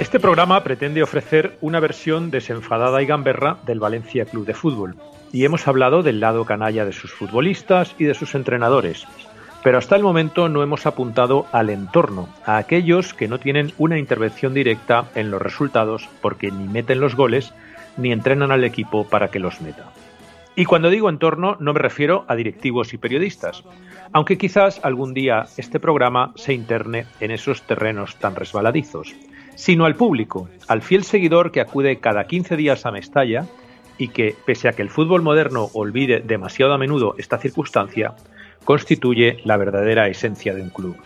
Este programa pretende ofrecer una versión desenfadada y gamberra del Valencia Club de Fútbol, y hemos hablado del lado canalla de sus futbolistas y de sus entrenadores. Pero hasta el momento no hemos apuntado al entorno, a aquellos que no tienen una intervención directa en los resultados porque ni meten los goles ni entrenan al equipo para que los meta. Y cuando digo entorno no me refiero a directivos y periodistas, aunque quizás algún día este programa se interne en esos terrenos tan resbaladizos, sino al público, al fiel seguidor que acude cada 15 días a Mestalla y que, pese a que el fútbol moderno olvide demasiado a menudo esta circunstancia, constituye la verdadera esencia de un club.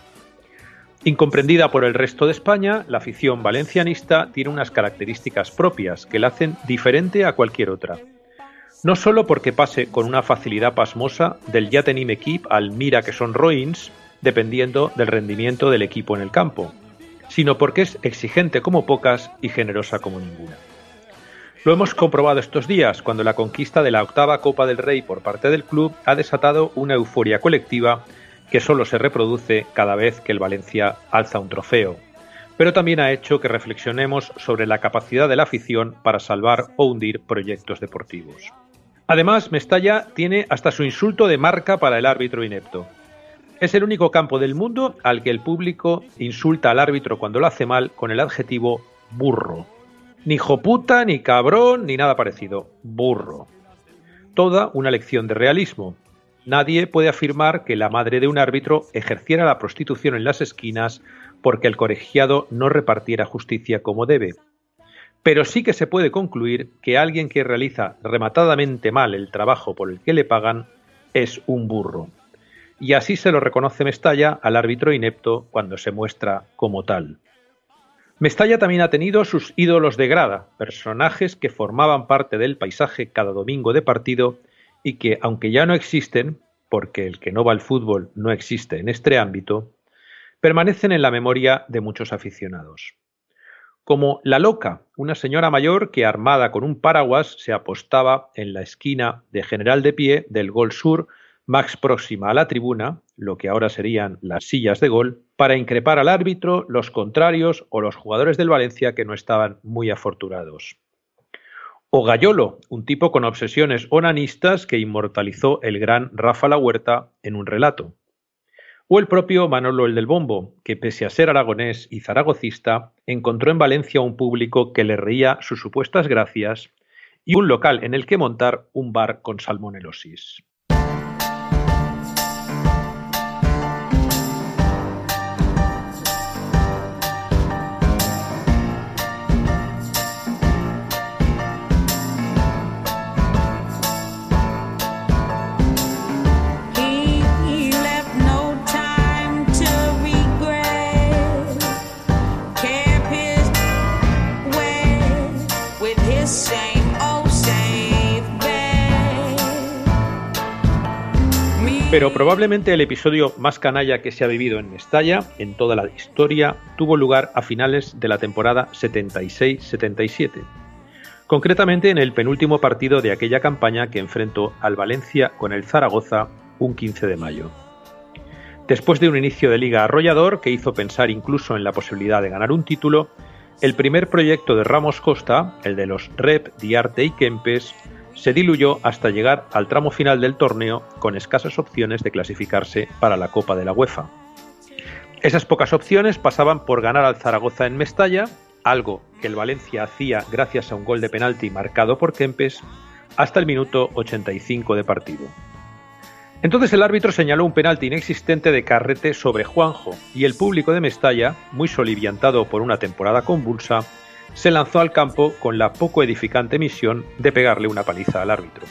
Incomprendida por el resto de España, la afición valencianista tiene unas características propias que la hacen diferente a cualquier otra. No solo porque pase con una facilidad pasmosa del ya tenim equip al mira que son roins, dependiendo del rendimiento del equipo en el campo, sino porque es exigente como pocas y generosa como ninguna. Lo hemos comprobado estos días, cuando la conquista de la octava Copa del Rey por parte del club ha desatado una euforia colectiva que solo se reproduce cada vez que el Valencia alza un trofeo, pero también ha hecho que reflexionemos sobre la capacidad de la afición para salvar o hundir proyectos deportivos. Además, Mestalla tiene hasta su insulto de marca para el árbitro inepto. Es el único campo del mundo al que el público insulta al árbitro cuando lo hace mal con el adjetivo burro. Ni joputa, ni cabrón, ni nada parecido. Burro. Toda una lección de realismo. Nadie puede afirmar que la madre de un árbitro ejerciera la prostitución en las esquinas porque el colegiado no repartiera justicia como debe. Pero sí que se puede concluir que alguien que realiza rematadamente mal el trabajo por el que le pagan es un burro. Y así se lo reconoce Mestalla al árbitro inepto cuando se muestra como tal. Mestalla también ha tenido sus ídolos de grada, personajes que formaban parte del paisaje cada domingo de partido y que, aunque ya no existen, porque el que no va al fútbol no existe en este ámbito, permanecen en la memoria de muchos aficionados. Como La Loca, una señora mayor que armada con un paraguas se apostaba en la esquina de General de Pie del Gol Sur más próxima a la tribuna, lo que ahora serían las sillas de gol, para increpar al árbitro, los contrarios o los jugadores del Valencia que no estaban muy afortunados. O Gallolo, un tipo con obsesiones onanistas que inmortalizó el gran Rafa La Huerta en un relato. O el propio Manolo el del Bombo, que pese a ser aragonés y zaragocista, encontró en Valencia un público que le reía sus supuestas gracias y un local en el que montar un bar con salmonelosis. Pero probablemente el episodio más canalla que se ha vivido en Mestalla, en toda la historia, tuvo lugar a finales de la temporada 76-77. Concretamente en el penúltimo partido de aquella campaña que enfrentó al Valencia con el Zaragoza un 15 de mayo. Después de un inicio de liga arrollador que hizo pensar incluso en la posibilidad de ganar un título, el primer proyecto de Ramos Costa, el de los Rep, Diarte y Kempes, se diluyó hasta llegar al tramo final del torneo con escasas opciones de clasificarse para la Copa de la UEFA. Esas pocas opciones pasaban por ganar al Zaragoza en Mestalla, algo que el Valencia hacía gracias a un gol de penalti marcado por Kempes, hasta el minuto 85 de partido. Entonces el árbitro señaló un penalti inexistente de Carrete sobre Juanjo y el público de Mestalla, muy soliviantado por una temporada convulsa, se lanzó al campo con la poco edificante misión de pegarle una paliza al árbitro.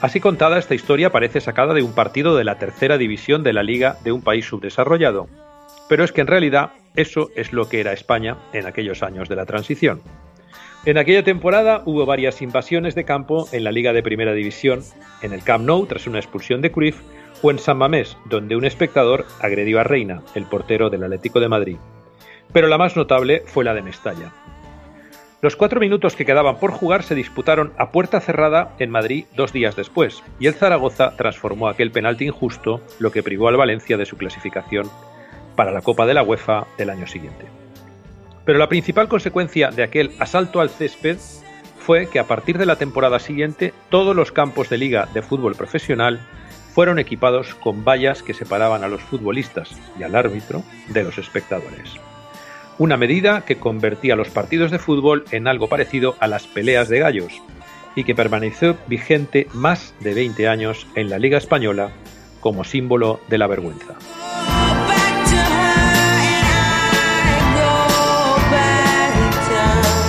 Así contada, esta historia parece sacada de un partido de la tercera división de la liga de un país subdesarrollado, pero es que en realidad eso es lo que era España en aquellos años de la transición. En aquella temporada hubo varias invasiones de campo en la Liga de Primera División, en el Camp Nou tras una expulsión de Cruyff o en San Mamés, donde un espectador agredió a Reina, el portero del Atlético de Madrid. Pero la más notable fue la de Mestalla. Los cuatro minutos que quedaban por jugar se disputaron a puerta cerrada en Madrid dos días después, y el Zaragoza transformó aquel penalti injusto, lo que privó al Valencia de su clasificación para la Copa de la UEFA del año siguiente. Pero la principal consecuencia de aquel asalto al césped fue que a partir de la temporada siguiente todos los campos de liga de fútbol profesional fueron equipados con vallas que separaban a los futbolistas y al árbitro de los espectadores. Una medida que convertía los partidos de fútbol en algo parecido a las peleas de gallos y que permaneció vigente más de 20 años en la Liga Española como símbolo de la vergüenza.